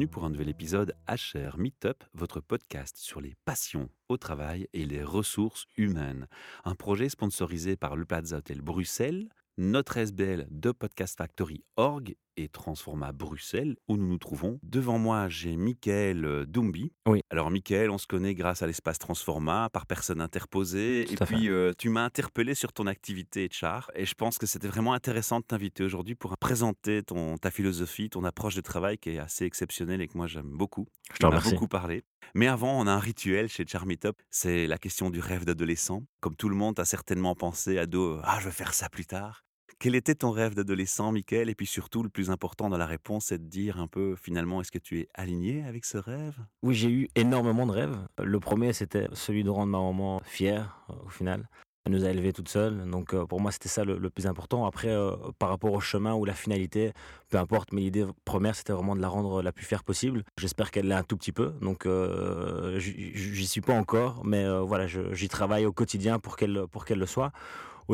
bienvenue pour un nouvel épisode HR Meetup, votre podcast sur les passions au travail et les ressources humaines. Un projet sponsorisé par le Plaza Hotel Bruxelles, notre SBL de Podcast Factory Org et Transforma Bruxelles, où nous nous trouvons. Devant moi, j'ai Michael euh, Dumbi. Oui. Alors, Michael, on se connaît grâce à l'espace Transforma, par personne interposée. Tout et à fait. puis, euh, tu m'as interpellé sur ton activité HR. Et je pense que c'était vraiment intéressant de t'inviter aujourd'hui pour présenter ton, ta philosophie, ton approche de travail qui est assez exceptionnelle et que moi, j'aime beaucoup. Je te On a remercie. beaucoup parlé. Mais avant, on a un rituel chez Charmeetup. C'est la question du rêve d'adolescent. Comme tout le monde a certainement pensé, ado, ah, je vais faire ça plus tard. Quel était ton rêve d'adolescent, Michael? Et puis surtout, le plus important dans la réponse, c'est de dire un peu, finalement, est-ce que tu es aligné avec ce rêve? Oui, j'ai eu énormément de rêves. Le premier, c'était celui de rendre ma maman fière, euh, au final. Elle nous a élevés toute seule, donc euh, pour moi, c'était ça le, plus important. Après, euh, par rapport au chemin ou la finalité, peu importe, mais l'idée première, c'était vraiment de la rendre la plus fière possible. J'espère qu'elle l'est un tout petit peu, donc j'y suis pas encore, mais voilà, j'y travaille au quotidien pour qu'elle pour qu'elle le soit.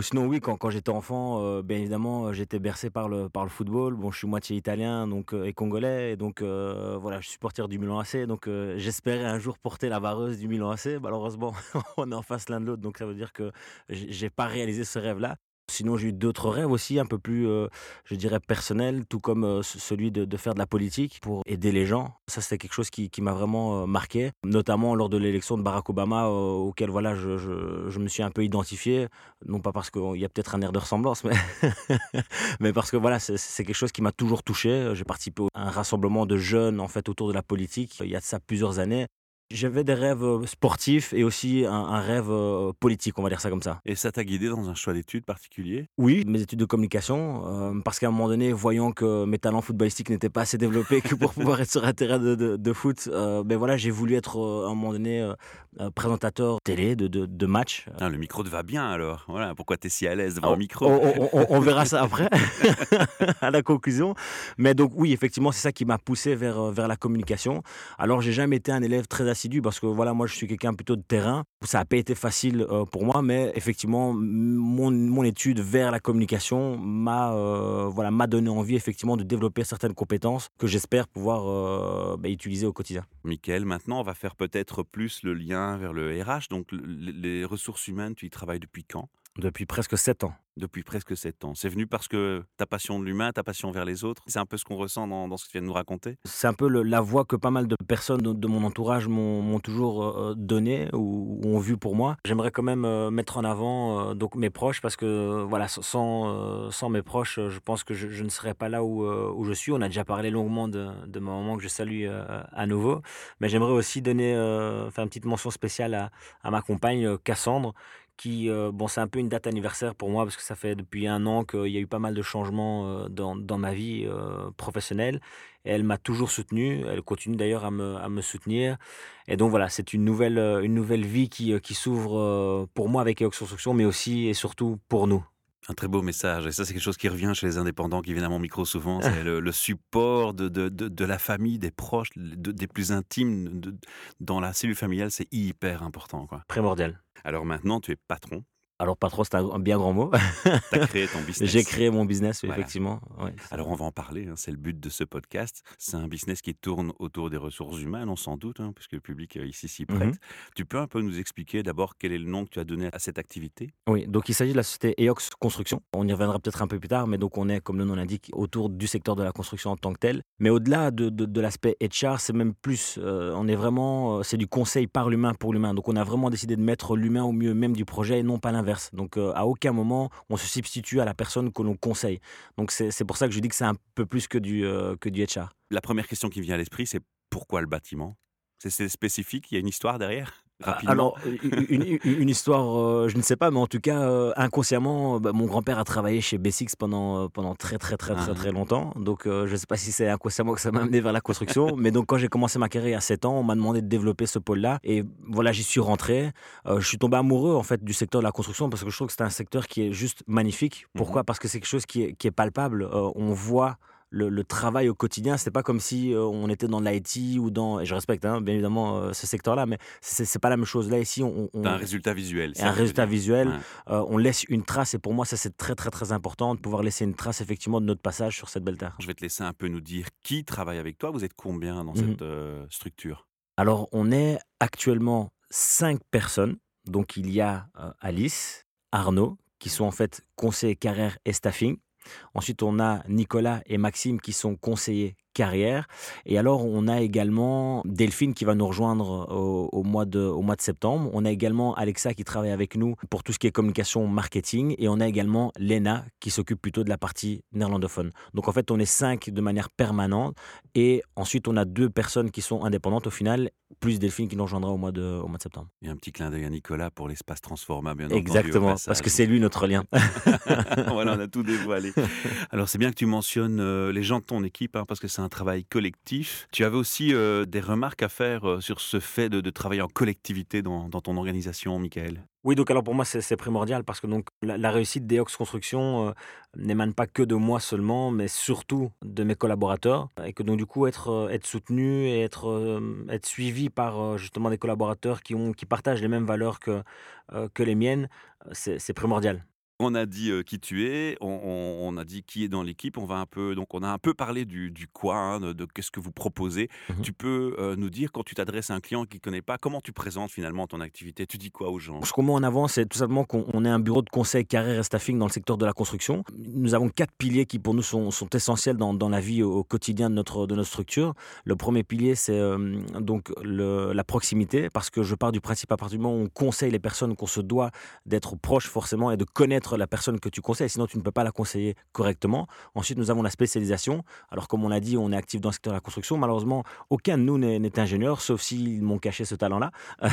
Sinon, oui, quand, j'étais enfant, euh, bien évidemment, euh, j'étais bercé par le, football. Bon, je suis moitié italien donc, euh, et congolais. Donc, voilà, je suis supporter du Milan AC. Donc, j'espérais un jour porter la vareuse du Milan AC. Malheureusement, on est en face l'un de l'autre. Donc, ça veut dire que j'ai pas réalisé ce rêve-là. Sinon, j'ai eu d'autres rêves aussi, un peu plus, euh, je dirais, personnels, tout comme euh, ce- celui de, faire de la politique pour aider les gens. Ça, c'était quelque chose qui, m'a vraiment euh, marqué, notamment lors de l'élection de Barack Obama, auquel voilà, je, me suis un peu identifié. Non pas parce qu'il y a peut-être un air de ressemblance, mais, mais parce que voilà, c'est quelque chose qui m'a toujours touché. J'ai participé à un rassemblement de jeunes en fait autour de la politique il y a de ça plusieurs années. J'avais des rêves euh, sportifs et aussi un, un rêve euh, politique, on va dire ça comme ça. Et ça t'a guidé dans un choix d'études particulier? Oui, mes études de communication, euh, parce qu'à un moment donné, voyant que mes talents footballistiques n'étaient pas assez développés que pour pouvoir être sur un terrain de, de, de foot, euh, ben voilà, j'ai voulu être euh, à un moment donné euh, présentateur télé de, de. Ah, Le micro te va bien alors. Voilà, pourquoi t'es si à l'aise devant Oh, un micro On, on- on- on verra ça après, à la conclusion. Mais donc oui, effectivement, c'est ça qui m'a poussé vers, euh, vers la communication. Alors, j'ai jamais été un élève très assidu parce que voilà, moi, je suis quelqu'un plutôt de terrain. Ça n'a pas été facile euh, pour moi, mais effectivement, mon, mon étude vers la communication m'a euh, voilà, m'a donné envie effectivement de développer certaines compétences que j'espère pouvoir bah, utiliser au quotidien. Michael, maintenant, on va faire peut-être plus le lien vers le RH. Donc, le- les ressources humaines, tu y travailles depuis quand? Depuis presque sept ans. Depuis presque sept ans. C'est venu parce que ta passion de l'humain, ta passion vers les autres, c'est un peu ce qu'on ressent dans, dans ce que tu viens de nous raconter. C'est un peu le- la voix que pas mal de personnes de, de mon entourage m'ont toujours euh, donnée ou, ou ont vu pour moi. J'aimerais quand même euh, mettre en avant euh, donc mes proches parce que voilà sans, euh, sans mes proches, euh, je pense que je, je ne serais pas là où, euh, où je suis. On a déjà parlé longuement de, de ma maman que je salue euh, à nouveau, mais j'aimerais aussi donner euh, faire une petite mention spéciale à, à ma compagne euh, Cassandre qui, euh, bon, c'est un peu une date anniversaire pour moi parce que ça fait depuis un an qu'il y a eu pas mal de changements euh, dans, dans ma vie euh, professionnelle. Et elle m'a toujours soutenu. Elle continue d'ailleurs à me, à me soutenir. Et donc voilà, c'est une nouvelle, une nouvelle vie qui, qui s'ouvre pour moi avec Eox Construction, mais aussi et surtout pour nous. Un très beau message. Et ça, c'est quelque chose qui revient chez les indépendants qui viennent à mon micro souvent. C'est le, le support de, de, de, de la famille, des proches, de- des plus intimes. dans la cellule familiale, c'est hyper important. Quoi. Primordial. Alors maintenant, tu es patron. Alors, pas trop, c'est un, un bien grand mot. Tu as créé ton business. J'ai créé mon business, Voilà. effectivement. Ouais. Alors on va en parler, hein, c'est le but de ce podcast. C'est un business qui tourne autour des ressources humaines, on s'en doute, hein, puisque le public euh, ici s'y prête. Mhm. Tu peux un peu nous expliquer d'abord quel est le nom que tu as donné à cette activité? Oui, donc il s'agit de la société EOX Construction. On y reviendra peut-être un peu plus tard, mais donc on est, comme le nom l'indique, autour du secteur de la construction en tant que tel. Mais au-delà de, de, de l'aspect HR, c'est même plus, euh, on est vraiment, euh, c'est du conseil par l'humain pour l'humain. Donc on a vraiment décidé de mettre l'humain au mieux même du projet et non pas l'inverse. Donc euh, à aucun moment on se substitue à la personne que l'on conseille. Donc c'est pour ça que je dis que c'est un peu plus que du, euh, que du HR. La première question qui vient à l'esprit, c'est pourquoi le bâtiment? C'est spécifique, il y a une histoire derrière? Rapidement. Alors, une, histoire, euh, je ne sais pas, mais en tout cas, euh, inconsciemment, euh, bah, mon grand-père a travaillé chez B6 pendant, euh, pendant très, très, très, très, Ah. très longtemps. Donc, je ne sais pas si c'est inconsciemment que ça m'a amené vers la construction. mais donc, quand j'ai commencé ma carrière il y a 7 ans, on m'a demandé de développer ce pôle-là. Et voilà, j'y suis rentré. Je suis tombé amoureux, en fait, du secteur de la construction parce que je trouve que c'est un secteur qui est juste magnifique. Pourquoi? Parce que c'est quelque chose qui est, qui est palpable. On voit le, le travail au quotidien. C'est pas comme si euh, on était dans l'IT ou dans. Et je respecte hein, bien évidemment euh, ce secteur-là, mais c'est pas la même chose. Là, ici, on. on- un résultat visuel. un résultat visuel, Ouais. euh, on laisse une trace. Et pour moi, ça, c'est très, très, très important de pouvoir laisser une trace, effectivement, de notre passage sur cette belle terre. Je vais te laisser un peu nous dire qui travaille avec toi. Vous êtes combien dans Mhm. cette euh, structure? Alors, on est actuellement cinq personnes. Donc, il y a Alice, Arnaud, qui sont en fait conseillers carrière et staffing. Ensuite, on a Nicolas et Maxime qui sont conseillers carrière. Et alors, on a également Delphine qui va nous rejoindre au, au mois, de, au mois de septembre. On a également Alexa qui travaille avec nous pour tout ce qui est communication marketing. Et on a également Lena qui s'occupe plutôt de la partie néerlandophone. Donc, en fait, on est cinq de manière permanente. Et ensuite, on a deux personnes qui sont indépendantes au final, plus Delphine qui nous rejoindra au mois de, au mois de septembre. Et un petit clin d'œil à Nicolas pour l'espace Transforma, bien entendu. au Exactement, parce que c'est lui notre lien. voilà, on a tout dévoilé. Alors, c'est bien que tu mentionnes euh, les gens de ton équipe, hein, parce que c'est un travail collectif. Tu avais aussi euh, des remarques à faire euh, sur ce fait de, travailler en collectivité dans, ton organisation, Michael? Oui, donc alors pour moi c'est primordial parce que donc la, réussite d'Eox Construction euh, n'émane pas que de moi seulement, mais surtout de mes collaborateurs et que donc du coup être euh, soutenu et être suivi par justement des collaborateurs qui ont qui partagent les mêmes valeurs que les miennes, c'est primordial. On a dit euh, qui tu es, on, on- on a dit qui est dans l'équipe. On va un peu, donc on a un peu parlé du, du quoi, hein, de, de qu'est-ce que vous proposez. Mhm. Tu peux euh, nous dire quand tu t'adresses à un client qui ne connaît pas, comment tu présentes finalement ton activité? Tu dis quoi aux gens? Ce qu'on met en avant, c'est tout simplement qu'on on est un bureau de conseil carrière et staffing dans le secteur de la construction. Nous avons quatre piliers qui pour nous sont, sont essentiels dans, dans la vie au, au quotidien de notre, de notre structure. Le premier pilier, c'est euh, donc le- la proximité, parce que je pars du principe à partir du moment où on conseille les personnes qu'on se doit d'être proche forcément et de connaître la personne que tu conseilles, sinon tu ne peux pas la conseiller correctement. Ensuite, nous avons la spécialisation. Alors comme on l'a dit, on est actif dans le secteur de la construction. Malheureusement, aucun de nous n'est ingénieur, sauf s'ils m'ont caché ce talent-là.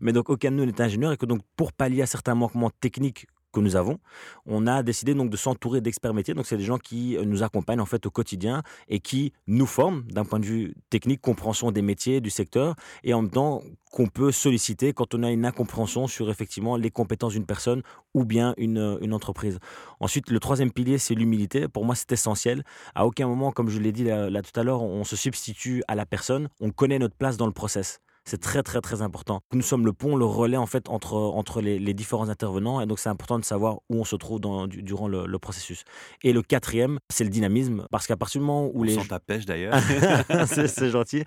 Mais donc aucun de nous n'est ingénieur et que donc pour pallier à certains manquements techniques que nous avons, on a décidé donc de s'entourer d'experts métiers. Donc c'est des gens qui euh, nous accompagnent en fait au quotidien et qui nous forment d'un point de vue technique, compréhension des métiers, du secteur et en même temps qu'on peut solliciter quand on a une incompréhension sur effectivement les compétences d'une personne ou bien une, euh, entreprise. Ensuite, le troisième pilier, c'est l'humilité. Pour moi, c'est essentiel. À aucun moment, comme je l'ai dit là tout à l'heure, on se substitue à la personne. On connaît notre place dans le process. C'est très très très important. Nous sommes le pont, le relais en fait entre, entre les, les différents intervenants et donc c'est important de savoir où on se trouve dans, du- durant le, le processus. Et le quatrième, c'est le dynamisme parce qu'à partir du moment où On les sent ta pêche d'ailleurs. c'est gentil.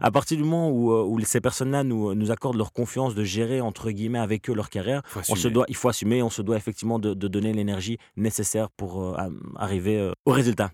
à partir du moment où, euh, où ces personnes-là nous, nous accordent leur confiance de gérer entre guillemets avec eux leur carrière, on se doit, il faut assumer, on se doit effectivement de, de donner l'énergie nécessaire pour euh, arriver euh, au résultat.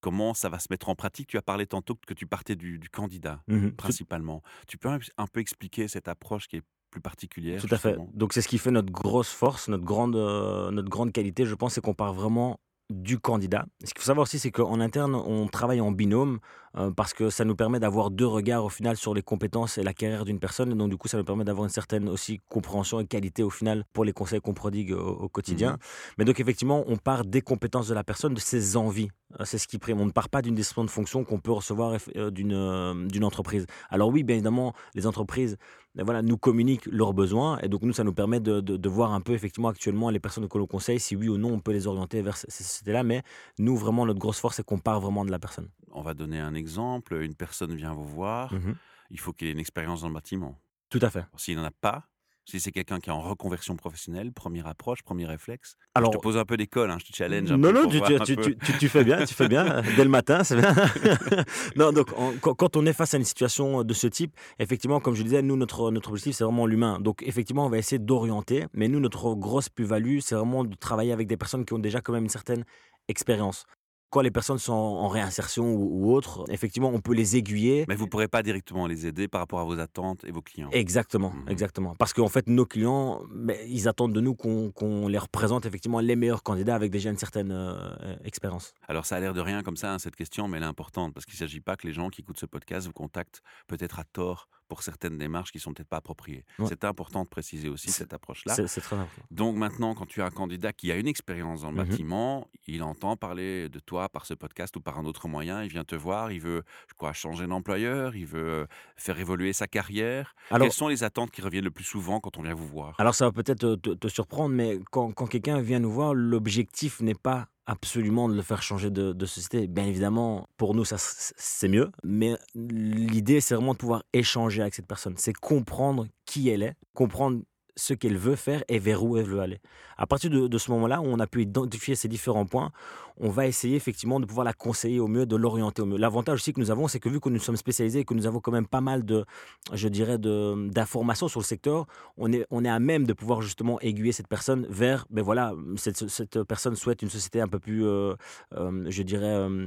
Comment ça va se mettre en pratique? Tu as parlé tantôt que tu partais du, du candidat. Tout- principalement. Tu peux un, peu expliquer cette approche qui est plus particulière Tout à fait. Donc c'est ce qui fait notre grosse force, notre grande, euh, notre grande qualité, je pense, c'est qu'on part vraiment du candidat. Ce qu'il faut savoir aussi, c'est qu'en interne, on travaille en binôme euh, parce que ça nous permet d'avoir deux regards au final sur les compétences et la carrière d'une personne. Et donc du coup, ça nous permet d'avoir une certaine aussi compréhension et qualité au final pour les conseils qu'on prodigue au, au quotidien. Mhm. Mais donc effectivement, on part des compétences de la personne, de ses envies. Euh, C'est ce qui prime. On ne part pas d'une description de fonction qu'on peut recevoir euh, d'une euh, d'une entreprise. Alors oui, bien évidemment, les entreprises voilà, nous communiquent leurs besoins et donc nous, ça nous permet de, de- de voir un peu effectivement actuellement les personnes que l'on conseille, si oui ou non on peut les orienter vers ces sociétés-là. Mais nous, vraiment, notre grosse force, c'est qu'on part vraiment de la personne. On va donner un exemple. Une personne vient vous voir. Mhm. Il faut qu'il ait une expérience dans le bâtiment. Tout à fait. S'il n'en a pas, si c'est quelqu'un qui est en reconversion professionnelle, première approche, premier réflexe. Alors, je te pose un peu d'école, hein, je te challenge un non, peu. non, tu, tu- un tu- peu. tu- tu- tu fais bien, tu fais bien. Dès le matin, c'est bien. non, donc quand, quand on est face à une situation de ce type, effectivement, comme je disais, nous, notre, notre objectif, c'est vraiment l'humain. Donc, effectivement, on va essayer d'orienter, mais nous, notre grosse plus-value, c'est vraiment de travailler avec des personnes qui ont déjà quand même une certaine expérience. Quand les personnes sont en réinsertion ou, ou autre, effectivement, on peut les aiguiller. Mais vous ne pourrez pas directement les aider par rapport à vos attentes et vos clients. Exactement, Mhm. exactement. Parce qu'en fait, nos clients, ils attendent de nous qu'on qu'on les représente effectivement les meilleurs candidats avec déjà une certaine euh, expérience. Alors ça a l'air de rien comme ça, hein, cette question, mais elle est importante parce qu'il ne s'agit pas que les gens qui écoutent ce podcast vous contactent peut-être à tort pour certaines démarches qui sont peut-être pas appropriées. Ouais. C'est important de préciser aussi cette approche-là. C'est très important. Donc maintenant, quand tu as un candidat qui a une expérience dans le Mhm. bâtiment, il entend parler de toi par ce podcast ou par un autre moyen, il vient te voir, il veut quoi, changer d'employeur, il veut faire évoluer sa carrière. Alors, Quelles sont les attentes qui reviennent le plus souvent quand on vient vous voir? Alors ça va peut-être te, te- te surprendre, mais quand, quand quelqu'un vient nous voir, l'objectif n'est pas absolument de le faire changer de, société. Bien évidemment, pour nous, ça c'est mieux. Mais l'idée, c'est vraiment de pouvoir échanger avec cette personne. C'est comprendre qui elle est, comprendre ce qu'elle veut faire et vers où elle veut aller. À partir de, ce moment-là, où on a pu identifier ces différents points, on va essayer effectivement de pouvoir la conseiller au mieux, de l'orienter au mieux. L'avantage aussi que nous avons, c'est que vu que nous sommes spécialisés et que nous avons quand même pas mal de, je dirais, d'informations sur le secteur, on est, on est à même de pouvoir justement aiguiller cette personne vers, ben voilà, cette, cette personne souhaite une société un peu plus, euh, euh, je dirais, euh,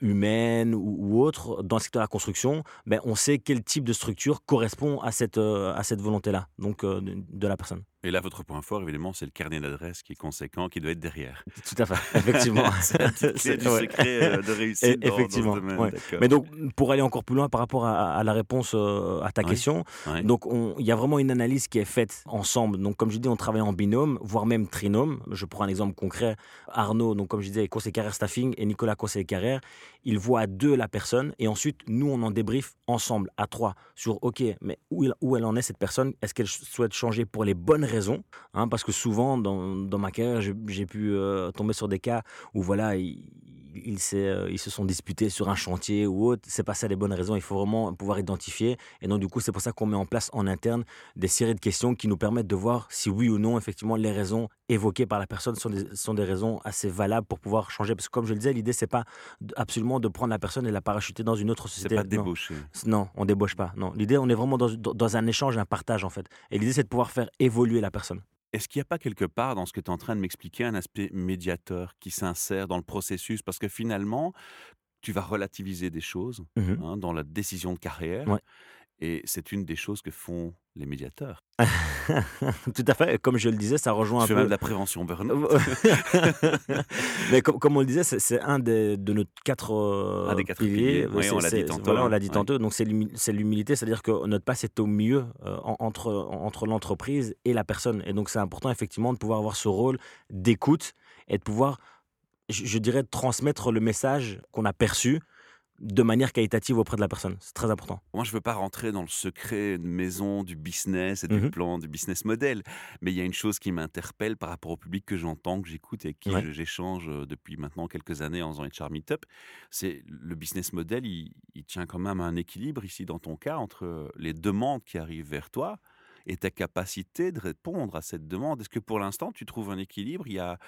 humaine ou, autre dans le secteur de la construction, ben on sait quel type de structure correspond à cette, à cette volonté-là, donc de la personne. Et là, votre point fort, évidemment, c'est le carnet d'adresses qui est conséquent, qui doit être derrière. Tout à fait, effectivement. c'est du secret euh, de réussite. effectivement. Mais donc, pour aller encore plus loin par rapport à, la réponse euh, à ta question, donc il y a vraiment une analyse qui est faite ensemble. Donc, comme je dis, on travaille en binôme, voire même trinôme. Je prends un exemple concret. Arnaud, donc comme je disais, conseiller carrière staffing, et Nicolas, conseiller carrière, ils voient à deux la personne, et ensuite, nous, on en débrief ensemble, à trois, sur OK, mais où, où elle en est cette personne? Est-ce qu'elle souhaite changer pour les bonnes raison, hein, parce que souvent dans, ma carrière, j'ai pu euh, tomber sur des cas où voilà, euh, ils, se sont disputés sur un chantier ou autre. C'est pas ça les bonnes raisons. Il faut vraiment pouvoir identifier. Et donc du coup, c'est pour ça qu'on met en place en interne des séries de questions qui nous permettent de voir si oui ou non, effectivement, les raisons évoquées par la personne sont des, sont des raisons assez valables pour pouvoir changer. Parce que comme je le disais, l'idée c'est pas absolument de prendre la personne et la parachuter dans une autre société. C'est pas débaucher. Non, on débauche pas. Non, l'idée on est vraiment dans, dans un échange, un partage en fait. Et l'idée c'est de pouvoir faire évoluer la personne. Est-ce qu'il n'y a pas quelque part dans ce que tu es en train de m'expliquer un aspect médiateur qui s'insère dans le processus? Parce que finalement, tu vas relativiser des choses mmh hein, dans la décision de carrière. Et c'est une des choses que font les médiateurs. Tout à fait. Comme je le disais, ça rejoint un peu. même de la prévention burn-out. Mais comme, on le disait, c'est un des, de nos quatre, un des quatre piliers. Oui, on l'a dit tantôt. Voilà, on l'a dit tantôt. Donc c'est l'humilité, c'est-à-dire que notre place est au milieu euh, entre, entre l'entreprise et la personne. Et donc c'est important effectivement de pouvoir avoir ce rôle d'écoute et de pouvoir, je, je dirais, transmettre le message qu'on a perçu de manière qualitative auprès de la personne. C'est très important. Moi, je ne veux pas rentrer dans le secret de maison du business et du mmh plan, du business model, mais il y a une chose qui m'interpelle par rapport au public que j'entends, que j'écoute et qui j'échange euh, depuis maintenant quelques années en faisant HR Meetup. C'est le business model, il, il, tient quand même à un équilibre ici dans ton cas entre les demandes qui arrivent vers toi et ta capacité de répondre à cette demande. Est-ce que pour l'instant, tu trouves un équilibre? Il y a,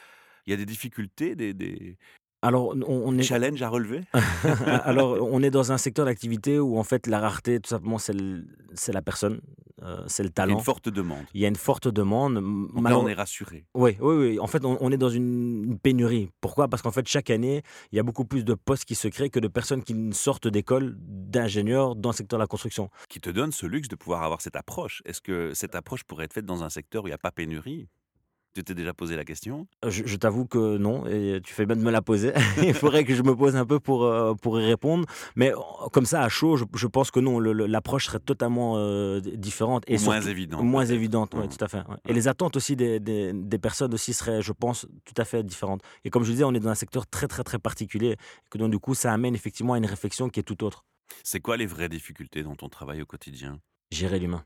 il y a des difficultés, des, des, alors, on, est challenge à relever. Alors, on est dans un secteur d'activité où en fait la rareté, tout simplement, c'est la personne, euh, c'est le talent. Il y a une forte demande. Il y a une forte demande. Donc là, on est rassuré. Oui, oui, oui. En fait, on, est dans une, pénurie. Pourquoi? Parce qu'en fait, chaque année, il y a beaucoup plus de postes qui se créent que de personnes qui sortent d'école d'ingénieurs dans le secteur de la construction. Qui te donne ce luxe de pouvoir avoir cette approche. Est-ce que cette approche pourrait être faite dans un secteur où il n'y a pas pénurie? Tu t'es déjà posé la question? Euh, Je, t'avoue que non, et tu fais bien de me la poser. Il faudrait que je me pose un peu pour, euh, pour y répondre. Mais euh, comme ça, à chaud, je, pense que non, l'approche serait totalement différente. Et moins évidente. Moins évidente, oui, tout à fait. Et les attentes aussi des, des, des, personnes aussi seraient, je pense, tout à fait différentes. Et comme je disais, on est dans un secteur très, très, très particulier. Que donc, du coup, ça amène effectivement à une réflexion qui est tout autre. C'est quoi les vraies difficultés dans ton travail au quotidien? Gérer l'humain.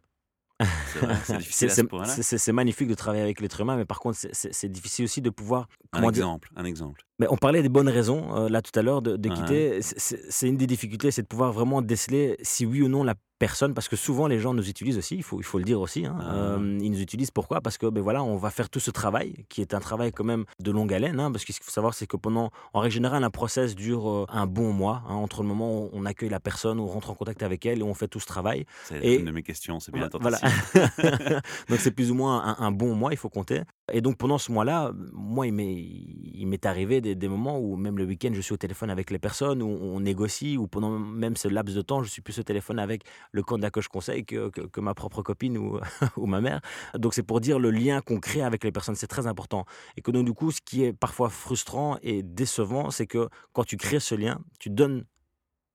C'est magnifique de travailler avec l'être humain, mais par contre, c'est difficile aussi de pouvoir. Un exemple, un exemple. Mais on parlait des bonnes raisons, euh, là tout à l'heure, de, quitter. C'est une des difficultés, c'est de pouvoir vraiment déceler si oui ou non la personne, parce que souvent les gens nous utilisent aussi, il faut, il faut le dire aussi. Hein. Ah. Euh, ils nous utilisent pourquoi? Parce que ben voilà, on va faire tout ce travail, qui est un travail quand même de longue haleine, hein, parce qu'il faut savoir, c'est que pendant, en règle générale, un process dure euh, un bon mois, hein, entre le moment où on accueille la personne, où on rentre en contact avec elle et on fait tout ce travail. C'est une de mes questions, c'est bien voilà. Donc c'est plus ou moins un, bon mois, il faut compter. Et donc pendant ce mois-là, moi, il m'est arrivé des, moments où même le week-end, je suis au téléphone avec les personnes, où on négocie, ou pendant même ce laps de temps, je suis plus au téléphone avec le candidat que je conseille que, que, ma propre copine ou, ou ma mère. Donc c'est pour dire le lien qu'on crée avec les personnes, c'est très important. Et que donc du coup, ce qui est parfois frustrant et décevant, c'est que quand tu crées ce lien, tu donnes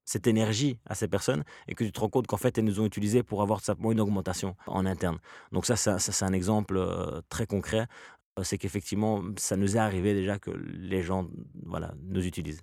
cette énergie à ces personnes et que tu te rends compte qu'en fait, elles nous ont utilisé pour avoir simplement une augmentation en interne. Donc ça, ça, c'est un exemple euh, très concret. Euh, c'est qu'effectivement, ça nous est arrivé déjà que les gens voilà, nous utilisent.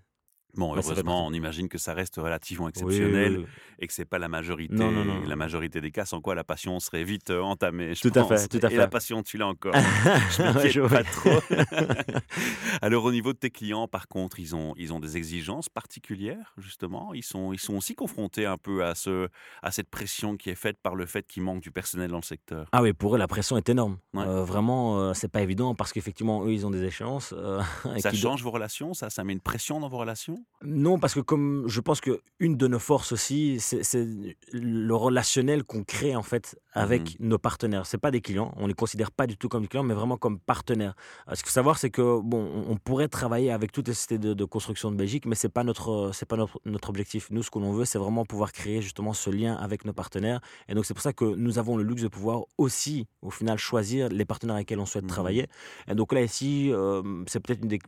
Bah, fait Heureusement, on imagine que ça reste relativement Oui, oui, exceptionnel oui. et que c'est pas la majorité, Non, non, non. la majorité des cas, sans quoi la passion serait vite euh, entamée. je Tout à fait, pense. tout à Et la passion, tu l'as encore. Je je pas trop. Alors, au niveau de tes clients, par contre, ils ont, ils ont des exigences particulières, justement? Ils sont, ils sont aussi confrontés un peu à, ce, à cette pression qui est faite par le fait qu'il manque du personnel dans le secteur? Ah oui, pour eux, la pression est énorme. Ouais. Euh, vraiment, euh, c'est pas évident parce qu'effectivement, eux, ils ont des échéances. euh, Ça change vos relations? Ça, ça met une pression dans vos relations? Non, parce que comme je pense que une de nos forces aussi, c'est le relationnel qu'on crée en fait avec Mhm. nos partenaires. C'est pas des clients, on les considère pas du tout comme des clients, mais vraiment comme partenaires. Euh, Ce qu'il faut savoir, c'est que bon, on pourrait travailler avec toutes les sociétés de, de construction de Belgique, mais c'est pas notre c'est pas notre, notre objectif. Nous, ce que l'on veut, c'est vraiment pouvoir créer justement ce lien avec nos partenaires. Et donc c'est pour ça que nous avons le luxe de pouvoir aussi, au final, choisir les partenaires avec lesquels on souhaite Mhm. travailler. Et donc là ici, euh, c'est peut-être une des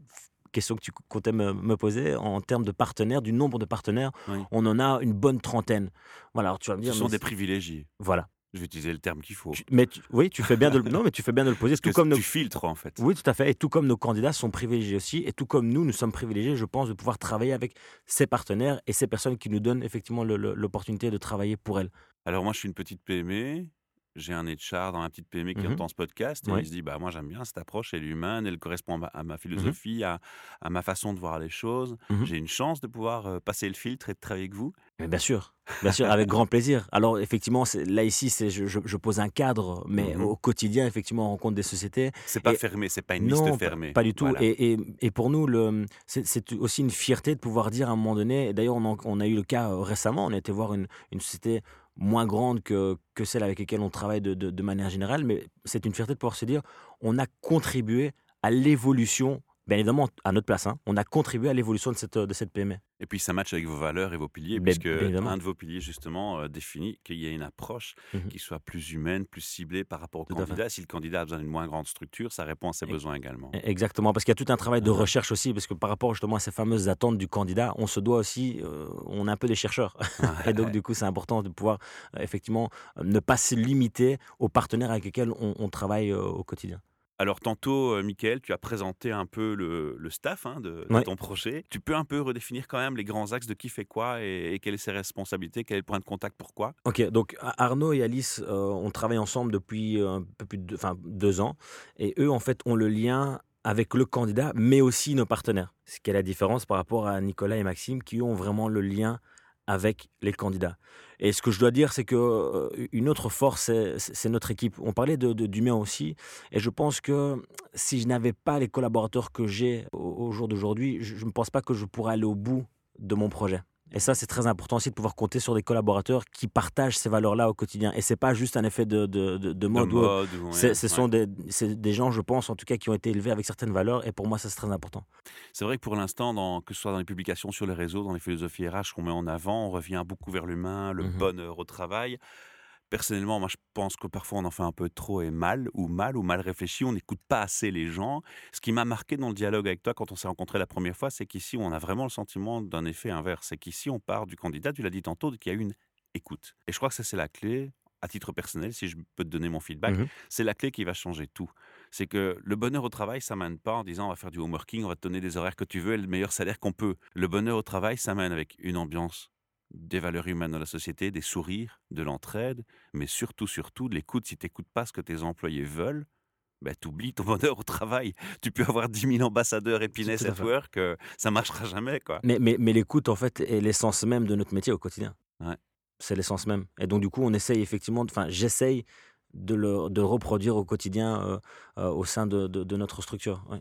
question que tu comptais me, me poser en termes de partenaires, du nombre de partenaires, Oui. on en a une bonne trentaine. Voilà, alors tu vas me Ce dire. sont mais des privilégiés. Voilà. Je vais utiliser le terme qu'il faut. Tu- mais tu- oui, tu fais bien de le, non, mais tu fais bien de le poser. Parce Tout que comme nos, tu filtres, en fait. oui, tout à fait. Et tout comme nos candidats sont privilégiés aussi, et tout comme nous, nous sommes privilégiés, je pense, de pouvoir travailler avec ces partenaires et ces personnes qui nous donnent effectivement l'opportunité de travailler pour elles. Alors moi, je suis une petite PME. J'ai un HR dans ma petite PME qui Mhm. entend ce podcast et il se dit bah moi j'aime bien cette approche, elle est humaine, elle correspond à ma, à ma philosophie, à, à ma façon de voir les choses. Mhm. J'ai une chance de pouvoir euh, passer le filtre et de travailler avec vous. Mais bien sûr, bien sûr, avec grand plaisir. Alors effectivement, là ici, c'est je, je- je pose un cadre, mais au quotidien, effectivement, on rencontre des sociétés C'est pas Et- fermé, c'est pas une non, liste fermée. Pas, du tout. Voilà. Et, et- et pour nous, le- c'est aussi une fierté de pouvoir dire à un moment donné, d'ailleurs on, a eu le cas euh, récemment, on a été voir une, une société moins grande que, que celle avec laquelle on travaille de, de- de manière générale, mais c'est une fierté de pouvoir se dire, on a contribué à l'évolution, bien évidemment à notre place, hein, on a contribué à l'évolution de cette, de cette PME. Et puis ça matche avec vos valeurs et vos piliers, puisque bien évidemment. un de vos piliers justement euh, définit qu'il y a une approche Mhm. qui soit plus humaine, plus ciblée par rapport au Tout candidat. Si le candidat a besoin d'une moins grande structure, ça répond à ses Et- besoins également. Exactement, parce qu'il y a tout un travail de recherche aussi, parce que par rapport justement à ces fameuses attentes du candidat, on se doit aussi, euh, on est un peu des chercheurs. Et donc, du coup, c'est important de pouvoir euh, effectivement euh, ne pas se limiter aux partenaires avec lesquels on, on travaille euh, au quotidien. Alors tantôt, euh, Mickaël, tu as présenté un peu le, le staff hein, de, de Ouais. ton projet. Tu peux un peu redéfinir quand même les grands axes de qui fait quoi et, et quelles sont ses responsabilités, quel est le point de contact, pourquoi? Ok, donc Arnaud et Alice, euh, on travaille ensemble depuis euh, un peu plus de deux, enfin, deux ans. Et eux, en fait, ont le lien avec le candidat, mais aussi nos partenaires. Ce qui est la différence par rapport à Nicolas et Maxime, qui ont vraiment le lien avec les candidats. Et ce que je dois dire, c'est que euh, une autre force, c'est- notre équipe. On parlait de, de- aussi, et je pense que si je n'avais pas les collaborateurs que j'ai au jour d'aujourd'hui, je ne pense pas que je pourrais aller au bout de mon projet. Et ça, c'est très important aussi de pouvoir compter sur des collaborateurs qui partagent ces valeurs-là au quotidien. Et c'est pas juste un effet de, de, de- de De mode. ouais, ce ouais. sont des, des gens, je pense, en tout cas, qui ont été élevés avec certaines valeurs. Et pour moi, ça, c'est très important. C'est vrai que pour l'instant, que ce soit dans les publications sur les réseaux, dans les philosophies RH qu'on met en avant, on revient beaucoup vers l'humain, le Mhm. bonheur au travail. Personnellement, moi, je pense que parfois on en fait un peu trop et mal, ou mal, ou mal réfléchi. On n'écoute pas assez les gens. Ce qui m'a marqué dans le dialogue avec toi quand on s'est rencontrés la première fois, c'est qu'ici, on a vraiment le sentiment d'un effet inverse. C'est qu'ici, on part du candidat, tu l'as dit tantôt, qu'il y a une écoute. Et je crois que ça, c'est la clé. À titre personnel, si je peux te donner mon feedback, Mhm. c'est la clé qui va changer tout. C'est que le bonheur au travail, ça mène pas en disant on va faire du home working, on va te donner des horaires que tu veux et le meilleur salaire qu'on peut. Le bonheur au travail, ça mène avec une ambiance, des valeurs humaines dans la société, des sourires, de l'entraide, mais surtout, surtout, de l'écoute. Si tu n'écoutes pas ce que tes employés veulent, ben, tu oublies ton bonheur au travail. Tu peux avoir 10 000 ambassadeurs Happiness at. Work, euh, ça marchera jamais. quoi. Mais, mais, mais l'écoute, en fait, est l'essence même de notre métier au quotidien. Ouais. C'est l'essence même. Et donc, du coup, on essaye effectivement, enfin, j'essaye de le, de le reproduire au quotidien euh, euh, au sein de, de- de notre structure. Ouais.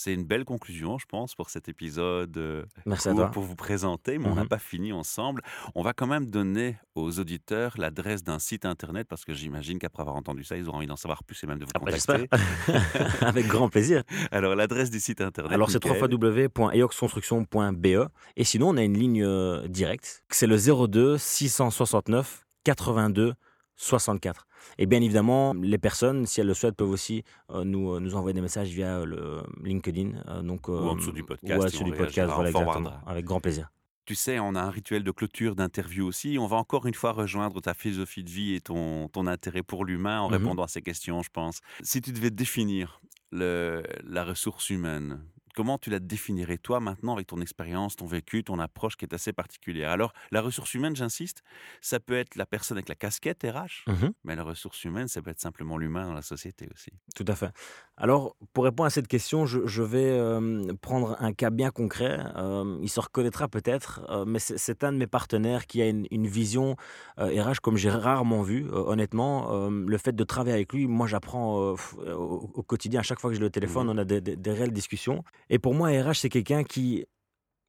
C'est une belle conclusion, je pense, pour cet épisode euh, Merci à toi. pour vous présenter, mais on n'a Mhm. pas fini ensemble. On va quand même donner aux auditeurs l'adresse d'un site internet parce que j'imagine qu'après avoir entendu ça, ils auront envie d'en savoir plus et même de vous Ah bah, contacter. Avec grand plaisir. Alors, l'adresse du site internet. Alors, c'est www.eoxconstruction.be. Et sinon, on a une ligne euh, directe. C'est le 02 669 82 64. Et bien évidemment, les personnes, si elles le souhaitent, peuvent aussi euh, nous, euh, nous envoyer des messages via le LinkedIn. euh, donc, Ou en euh, dessous du podcast, Ou en dessous du podcast, voilà, exactement. Avec grand plaisir. Tu sais, on a un rituel de clôture d'interview aussi. On va encore une fois rejoindre ta philosophie de vie et ton, ton intérêt pour l'humain en Mhm. répondant à ces questions, je pense. Si tu devais définir le- la ressource humaine, Comment tu la définirais toi maintenant avec ton expérience, ton vécu, ton approche qui est assez particulière? Alors, la ressource humaine, j'insiste, ça peut être la personne avec la casquette RH, Mhm. mais la ressource humaine, ça peut être simplement l'humain dans la société aussi. Tout à fait. Alors, pour répondre à cette question, je, je vais euh, prendre un cas bien concret. Euh, il se reconnaîtra peut-être, euh, mais c'est un de mes partenaires qui a une, une vision RH comme j'ai rarement vu, honnêtement. Le fait de travailler avec lui, moi, j'apprends au, au quotidien. À chaque fois que je le téléphone, Mhm. on a des, des- des réelles discussions. Et pour moi, RH, c'est quelqu'un qui,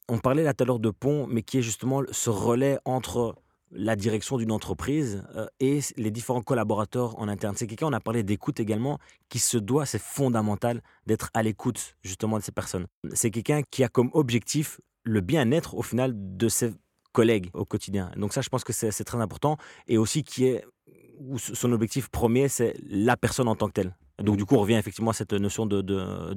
on parlait là tout à l'heure de pont, mais qui est justement ce relais entre la direction d'une entreprise euh, et les différents collaborateurs en interne. C'est quelqu'un, on a parlé d'écoute également, qui se doit, c'est fondamental, d'être à l'écoute justement de ces personnes. C'est quelqu'un qui a comme objectif le bien-être au final de ses collègues au quotidien. Donc ça, je pense que c'est très important. Et aussi qui est, son objectif premier, c'est la personne en tant que telle. Donc du coup, on revient effectivement à cette notion de- de-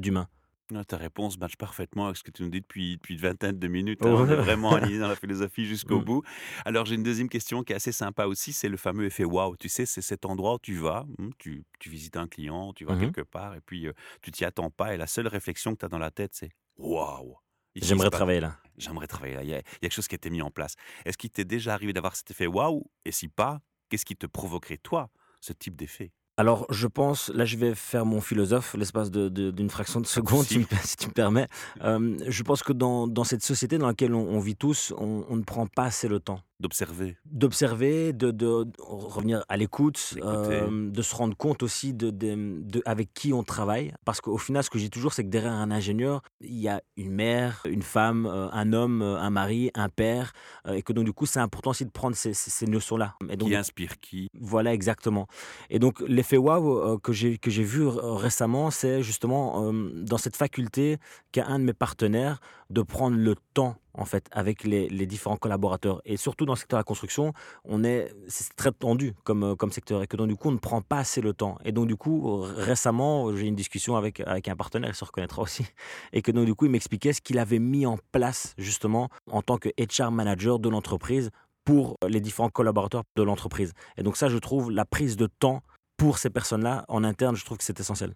Ah, Ta réponse matche parfaitement avec ce que tu nous dis depuis, depuis une vingtaine de minutes. hein. On est vraiment aligné dans la philosophie jusqu'au Mm. bout. Alors, j'ai une deuxième question qui est assez sympa aussi. C'est le fameux effet waouh. Tu sais, c'est cet endroit où tu vas, hum, tu, tu visites un client, tu vas Mhm. quelque part, et puis euh, tu t'y attends pas. Et la seule réflexion que tu as dans la tête, c'est waouh. J'aimerais travailler là. J'aimerais travailler là. Il y, a, il y a quelque chose qui a été mis en place. Est-ce qu'il t'est déjà arrivé d'avoir cet effet waouh? Et si pas, qu'est-ce qui te provoquerait, toi, ce type d'effet? Alors, je pense, là, je vais faire mon philosophe l'espace d'une fraction de seconde, si, souci. me- si tu me permets. Euh, je pense que dans, dans cette société dans laquelle on, on vit tous, on, on ne prend pas assez le temps D'observer. d'observer, de, de- de revenir à l'écoute, euh, de se rendre compte aussi de, de- avec qui on travaille. Parce qu'au final, ce que dis toujours, c'est que derrière un ingénieur, il y a une mère, une femme, euh, un homme, euh, un mari, un père. et que donc, du coup, c'est important aussi de prendre ces, ces- ces notions-là. Qui inspire qui voilà, exactement. Et donc, l'effet waouh que j'ai que j'ai vu récemment, c'est justement euh, dans cette faculté qu'a un de mes partenaires de prendre le temps en fait avec les, différents collaborateurs et surtout dans le secteur de la construction on est c'est très tendu comme euh, comme secteur et que donc du coup on ne prend pas assez le temps et donc du coup récemment j'ai eu une discussion avec avec un partenaire il se reconnaîtra aussi et que donc du coup il m'expliquait ce qu'il avait mis en place justement en tant que HR manager de l'entreprise pour les différents collaborateurs de l'entreprise. Et donc ça, je trouve la prise de temps pour ces personnes-là en interne, je trouve que c'est essentiel.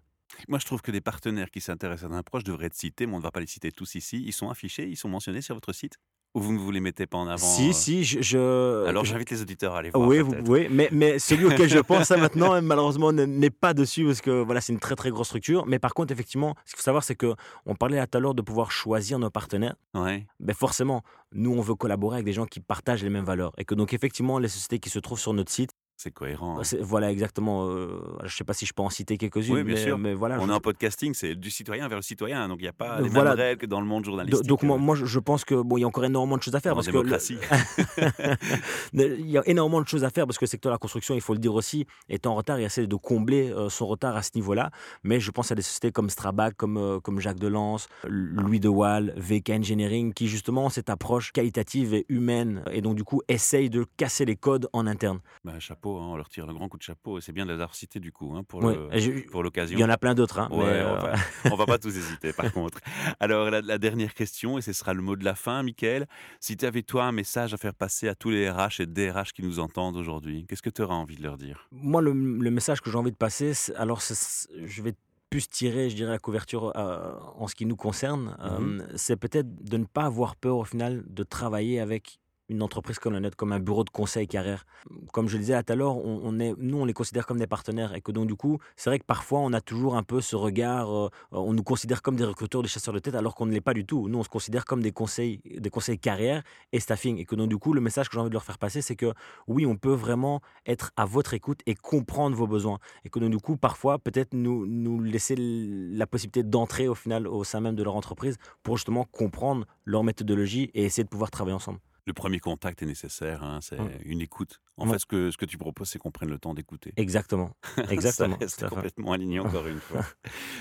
Moi, je trouve que des partenaires qui s'intéressent à un approche devraient être cités, mais on ne va pas les citer tous ici. Ils sont affichés, ils sont mentionnés sur votre site Ou vous ne vous les mettez pas en avant si, euh si, je... je- Alors, j'invite les auditeurs à aller voir. Oui, vous pouvez, mais, mais celui auquel je pense maintenant, malheureusement, n'est- pas dessus parce que voilà, c'est une très très grosse structure. Mais par contre, effectivement, ce qu'il faut savoir, c'est que on parlait tout à l'heure de pouvoir choisir nos partenaires. Ouais. Ben forcément, nous, on veut collaborer avec des gens qui partagent les mêmes valeurs. Et que donc, effectivement, les sociétés qui se trouvent sur notre site, C'est cohérent. hein. c'est- voilà, exactement. euh, je ne sais pas si je peux en citer quelques-unes, Oui, bien mais, sûr. mais voilà. On je- est en podcasting, c'est du citoyen vers le citoyen, donc il n'y a pas les Voilà. mêmes règles que dans le monde journalistique. Donc moi, euh, moi, je pense que bon, il y a encore énormément de choses à faire en parce que le- démocratie. il y a énormément de choses à faire parce que le secteur de la construction, il faut le dire aussi, est en retard et essaie de combler euh, son retard à ce niveau-là. Mais je pense à des sociétés comme Strabag, comme, euh, comme Jacques Delance, Louis de Waal, VK Engineering, qui justement ont cette approche qualitative et humaine et donc du coup essayent de casser les codes en interne. Bah, chapeau, hein, on leur tire le grand coup de chapeau. Et c'est bien de les avoir cités du coup, hein, pour l'occasion. Il y en a plein d'autres. Hein, Ouais, on, euh, va, on va pas tous hésiter par contre. Alors la, la dernière question, et ce sera le mot de la fin, Michael. Si tu avais toi un message à faire passer à tous les RH et DRH qui nous entendent aujourd'hui, qu'est-ce que tu auras envie de leur dire? Moi, le, le message que j'ai envie de passer, alors je vais plus tirer, je dirais, la couverture euh, en ce qui nous concerne, Mhm. euh, c'est peut-être de ne pas avoir peur au final de travailler avec une entreprise comme la nôtre, comme un bureau de conseil carrière. Comme je le disais tout à l'heure, on, est, nous, on les considère comme des partenaires. Et que donc, du coup, c'est vrai que parfois, on a toujours un peu ce regard, euh, on nous considère comme des recruteurs, des chasseurs de tête, alors qu'on ne l'est pas du tout. Nous, on se considère comme des conseils, des conseils carrière et staffing. Et que donc, du coup, le message que j'ai envie de leur faire passer, c'est que oui, on peut vraiment être à votre écoute et comprendre vos besoins. Et que donc, du coup, parfois, peut-être nous, laisser la possibilité d'entrer au final au sein même de leur entreprise pour justement comprendre leur méthodologie et essayer de pouvoir travailler ensemble. Le premier contact est nécessaire, hein, c'est Ouais. une écoute. En Ouais. fait, ce que, ce que tu proposes, c'est qu'on prenne le temps d'écouter. Exactement. Exactement. Fait. complètement aligné encore une fois.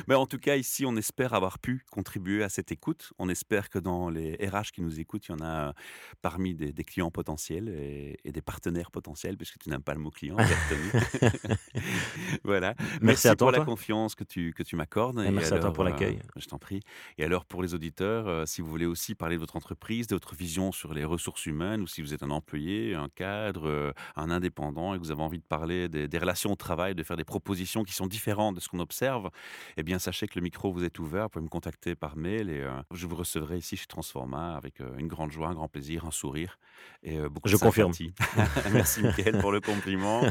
Mais en tout cas, ici, on espère avoir pu contribuer à cette écoute. On espère que dans les RH qui nous écoutent, il y en a euh, parmi des, des clients potentiels et, et des partenaires potentiels, puisque tu n'aimes pas le mot client, voilà. Merci à toi, pour la confiance que tu, que tu m'accordes. Et merci à toi pour euh, l'accueil. je t'en prie. Et alors, pour les auditeurs, euh, si vous voulez aussi parler de votre entreprise, de votre vision sur les ressources ressources humaines ou si vous êtes un employé, un cadre, euh, un indépendant et que vous avez envie de parler des, des relations au travail, de faire des propositions qui sont différentes de ce qu'on observe, eh bien sachez que le micro vous est ouvert. Vous pouvez me contacter par mail et euh, je vous recevrai ici chez Transforma avec euh, une grande joie, un grand plaisir, un sourire et euh, beaucoup Je de confirme. Merci Mickaël pour le compliment.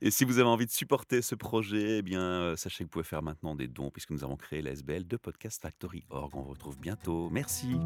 Et si vous avez envie de supporter ce projet, eh bien sachez que vous pouvez faire maintenant des dons puisque nous avons créé la SBL de Podcast Factory Org. On vous retrouve bientôt. Merci.